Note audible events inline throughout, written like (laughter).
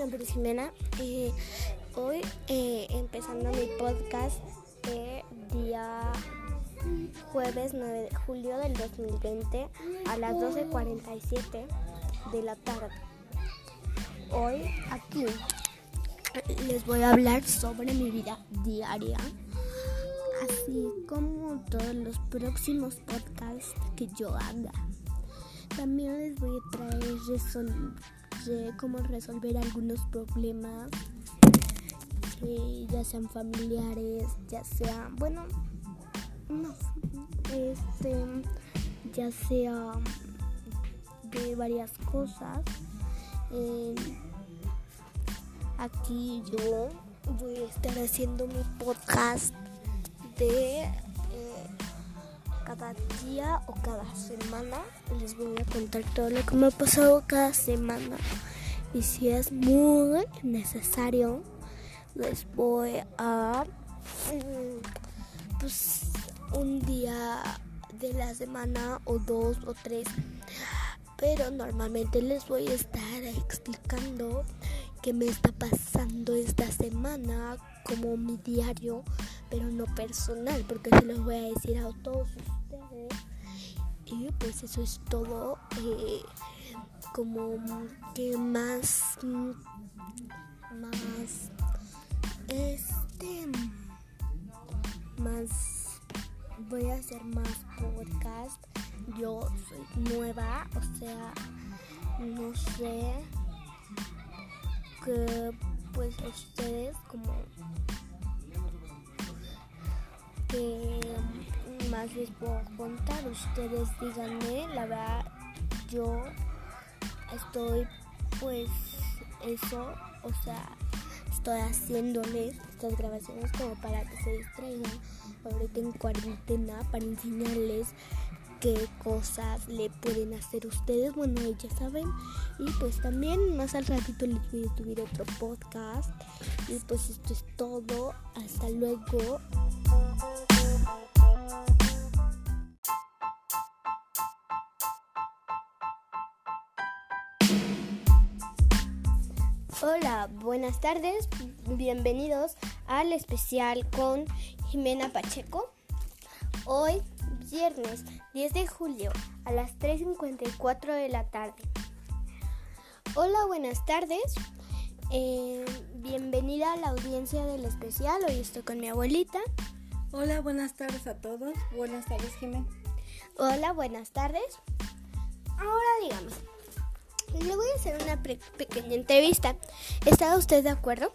nombre es Jimena. Eh, hoy eh, empezando mi podcast de día jueves 9 de julio del 2020 a las 12.47 de la tarde. Hoy aquí les voy a hablar sobre mi vida diaria, así como todos los próximos podcasts que yo haga. También les voy a traer resol de cómo resolver algunos problemas, eh, ya sean familiares, ya sea, bueno, no, este, ya sea de varias cosas. Eh, aquí yo voy a estar haciendo mi podcast de cada día o cada semana les voy a contar todo lo que me ha pasado cada semana. Y si es muy necesario les voy a mm, pues un día de la semana o dos o tres. Pero normalmente les voy a estar explicando qué me está pasando esta semana como mi diario pero no personal porque se los voy a decir a todos y pues eso es todo eh, como que más más este más voy a hacer más podcast. Yo soy nueva o sea no sé que pues ustedes como más les puedo contar ustedes díganme la verdad yo estoy pues eso o sea estoy haciéndoles estas grabaciones como para que se distraigan ahorita en cuarentena para enseñarles qué cosas le pueden hacer ustedes. Bueno, ya saben. Y pues también más al ratito les voy a subir otro podcast. Y pues esto es todo. Hasta luego. Buenas tardes. Bienvenidos al especial con Jimena Pacheco. Hoy viernes 10 de julio a las 3.54 de la tarde. Hola, buenas tardes. Eh, bienvenida a la audiencia del especial. Hoy estoy con mi abuelita. Hola, buenas tardes a todos. Buenas tardes, Jimena. Hola, buenas tardes. Ahora dígame, le voy a hacer una pequeña entrevista. ¿Está usted de acuerdo?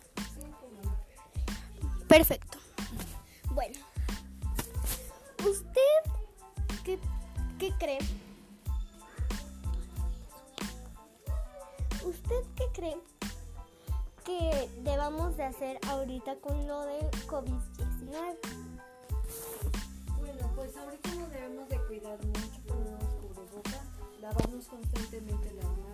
Perfecto. Bueno, ¿usted qué, cree? ¿Usted qué cree que debamos de hacer ahorita con lo de COVID-19? Bueno, pues ahorita nos debemos de cuidar mucho con los cubrebocas, lavarnos constantemente las manos,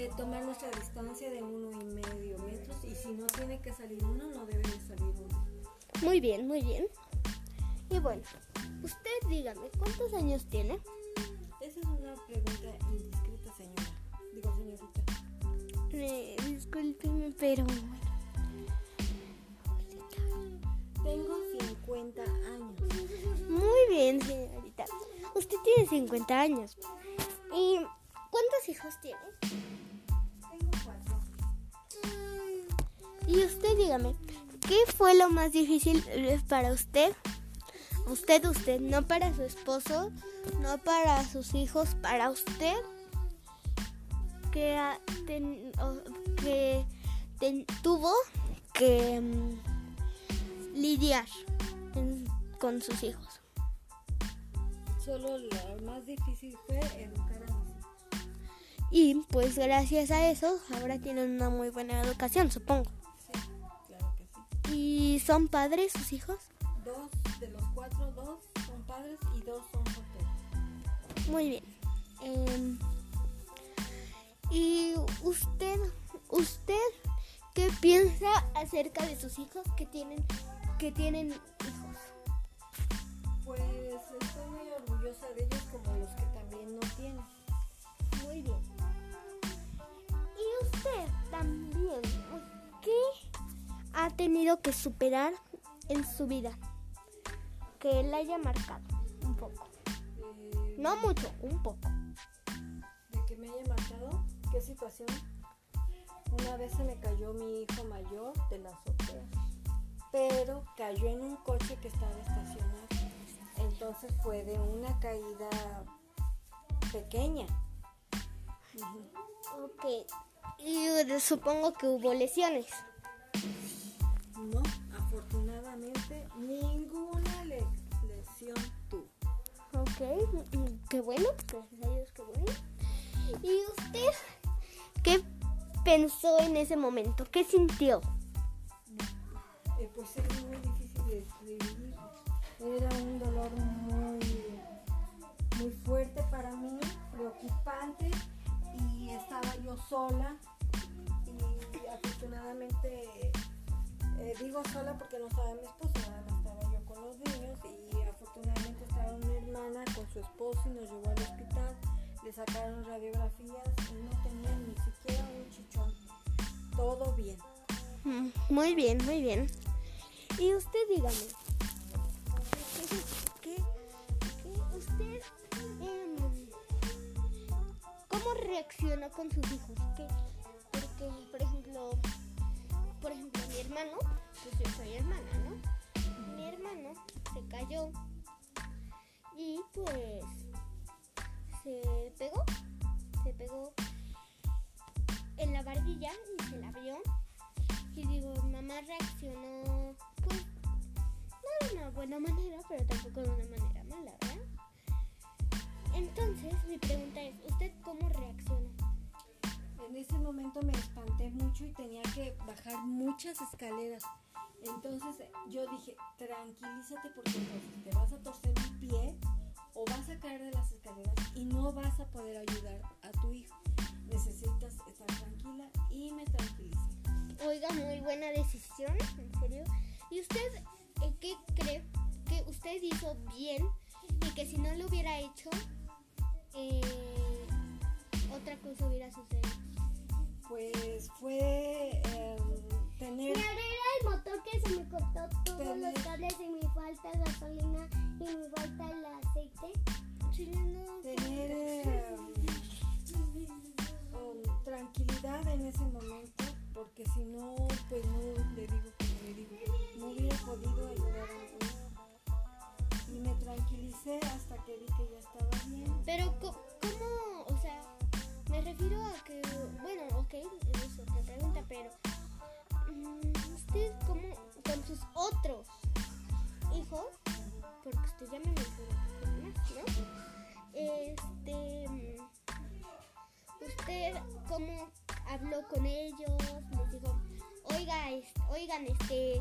eh, tomar nuestra distancia de uno y medio metros y si no tiene que salir uno, no debe de salir uno. Muy bien, muy bien. Y bueno, usted dígame, ¿cuántos años tiene? Esa es una pregunta indiscreta, señora. Digo, señorita. Eh, discúlpeme, pero Tengo 50 años. Muy bien, señorita. Usted tiene 50 años. ¿Y cuántos hijos tiene? Y usted dígame, ¿qué fue lo más difícil eh, para usted? Usted, usted, no para su esposo, no para sus hijos, para usted que, ten- que ten- tuvo que mm, lidiar en- con sus hijos. Solo lo más difícil fue educar a mis hijos. Y pues gracias a eso ahora tienen una muy buena educación, supongo. ¿Y son padres sus hijos? Dos de los cuatro, dos son padres y dos son solteros. Muy bien. Em, ¿Y usted, usted qué piensa acerca de sus hijos que tienen, que tienen hijos? Pues estoy muy orgullosa de ellos como los que también no tienen. muy bien. ¿Y usted también qué ha tenido que superar en su vida? Que él haya marcado un poco. Eh, No mucho, un poco. de que me haya marcado, ¿qué situación? Una vez se me cayó mi hijo mayor de la azotea, pero cayó en un coche que estaba estacionado. Entonces fue de una caída pequeña. Ujú. Ok. Y supongo que hubo lesiones. Ninguna le- lesión tuvo. Ok, mm, qué bueno, gracias a Dios, qué bueno. ¿Y usted qué pensó en ese momento? ¿Qué sintió? Eh, pues es muy difícil de describir. Era un dolor muy, muy fuerte para mí, preocupante y estaba yo sola y afortunadamente eh, digo sola porque no estaba mi esposo, nada más estaba yo con los niños y afortunadamente estaba mi hermana con su esposo y nos llevó al hospital, le sacaron radiografías y no tenía ni siquiera un chichón, todo bien. Mm, Muy bien, muy bien. Y usted dígame, ¿qué, qué usted, em, cómo reaccionó con sus hijos? ¿Qué? Porque, por ejemplo, por ejemplo, mi hermano, pues yo soy hermana, ¿no? Mi hermano se cayó y pues se pegó, se pegó en la barbilla y se la vio. Y digo, mamá reaccionó, pues, no de una buena manera, pero tampoco de una manera mala, ¿verdad? Entonces, mi pregunta es, ¿usted cómo reaccionó? En ese momento me espanté mucho y tenía que bajar muchas escaleras. Entonces yo dije, tranquilízate porque entonces te vas a torcer un pie o vas a caer de las escaleras y no vas a poder ayudar a tu hijo. Necesitas estar tranquila y me tranquilicé. Oiga, muy buena decisión, en serio. ¿Y usted eh, qué cree que usted hizo bien y que si no lo hubiera hecho, eh, otra cosa hubiera sucedido? Pues fue ¿usted cómo, con sus otros hijos, porque usted ya me mencionó, ¿no? Este, mm, ¿usted cómo habló con ellos? Les dijo, oiga, es- oigan, este,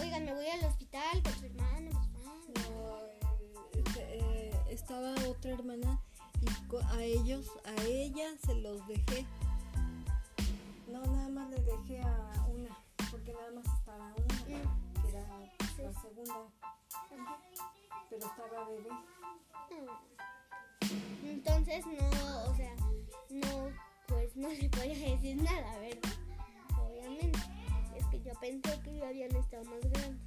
oigan, me voy al hospital con su hermano, No, eh, eh, estaba otra hermana y a ellos a ella se los dejé no nada más le dejé a una porque nada más estaba una que era la segunda pero estaba bebé Entonces no, o sea, no, pues no le podía decir nada, ¿verdad? Obviamente. Es que yo pensé que ya habían estado más grandes.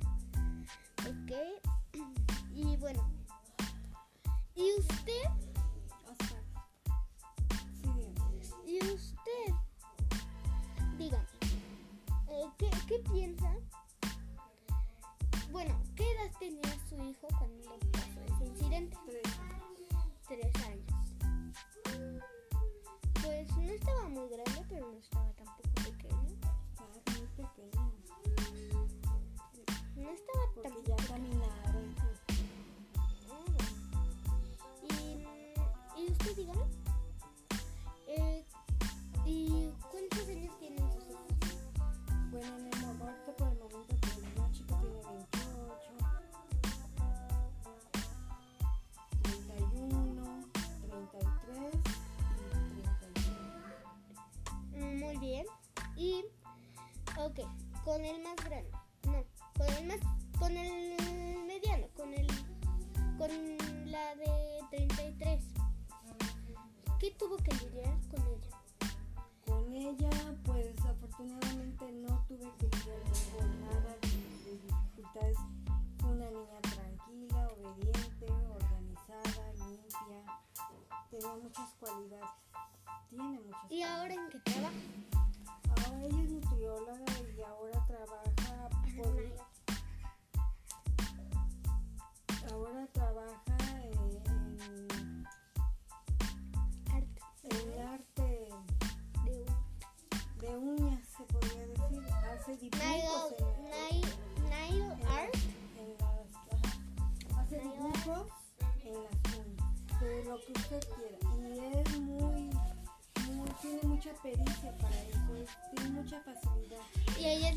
Ok. (clears throat) Y bueno. ¿Y usted? Piensa? Con el más grande.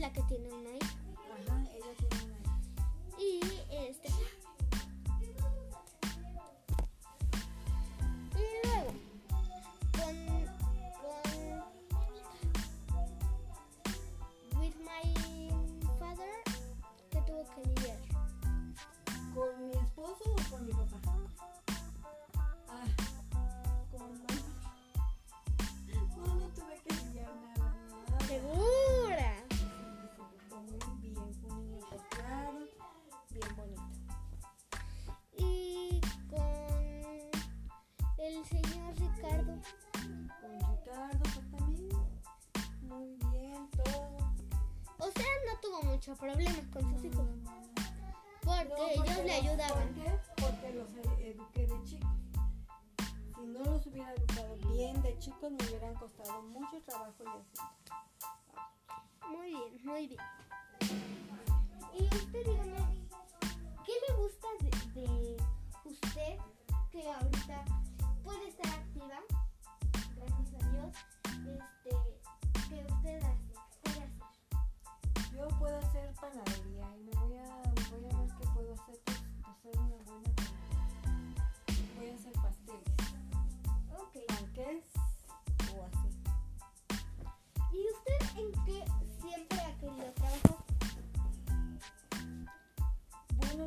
La que tiene Porque ellos le ayudaban. ¿Por qué? Porque los eduqué de chicos. Si no los hubiera educado bien de chicos, me hubieran costado mucho trabajo y así. Muy bien, muy bien. Y usted dígame,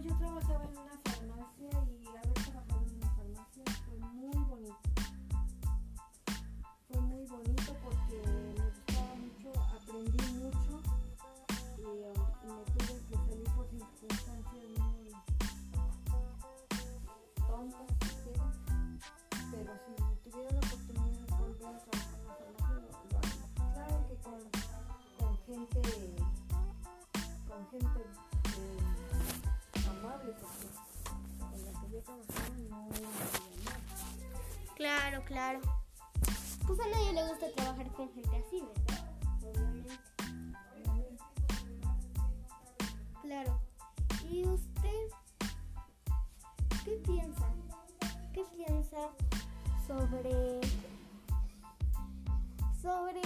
yo trabajaba en una farmacia y haber trabajado en una farmacia fue muy bonito. Fue muy bonito porque me gustaba mucho, aprendí mucho y um, me tuve que salir por circunstancias muy tontas, pero si tuviera la oportunidad de volver a trabajar en una farmacia, lo haría. Claro que con, con gente, con gente amable, porque con la que yo trabajaba no había nada. Claro, claro. Pues a nadie le gusta trabajar con gente así, ¿verdad? Obviamente. Claro. ¿Y usted qué piensa? ¿Qué piensa sobre sobre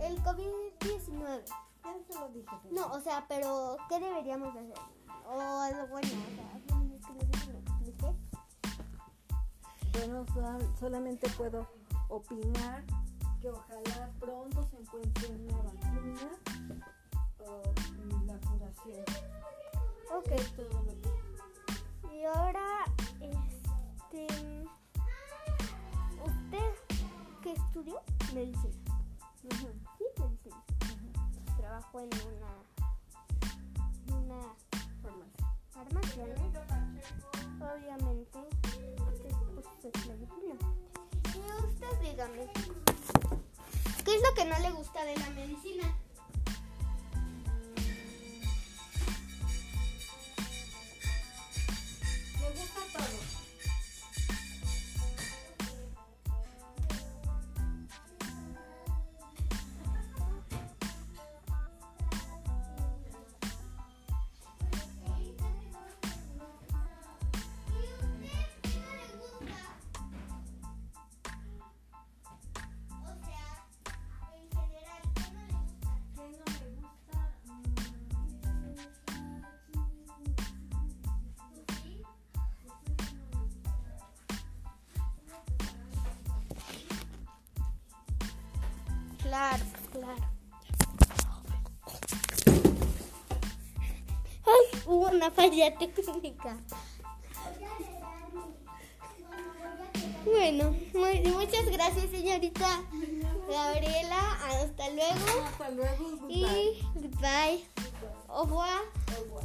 el COVID-19? Ya se lo dije. pero- No, o sea, pero ¿qué deberíamos de hacer? O algo bueno, o sea, es que no sé si me expliqué. Bueno, sol- solamente puedo opinar que ojalá pronto se encuentre una vacuna o la curación. Ok. Es todo lo que- Y ahora, este, ¿usted qué estudió? Medicina. Medicina. Trabajó en una, una farmacia, ¿no? Obviamente, porque pues. Y usted dígame, ¿qué es lo que no le gusta de la medicina? Claro, claro. Ay, hubo una falla técnica. Bueno. Muy- muchas gracias, señorita Gabriela. Hasta luego. Hasta luego. Y goodbye. Au revoir. Au revoir.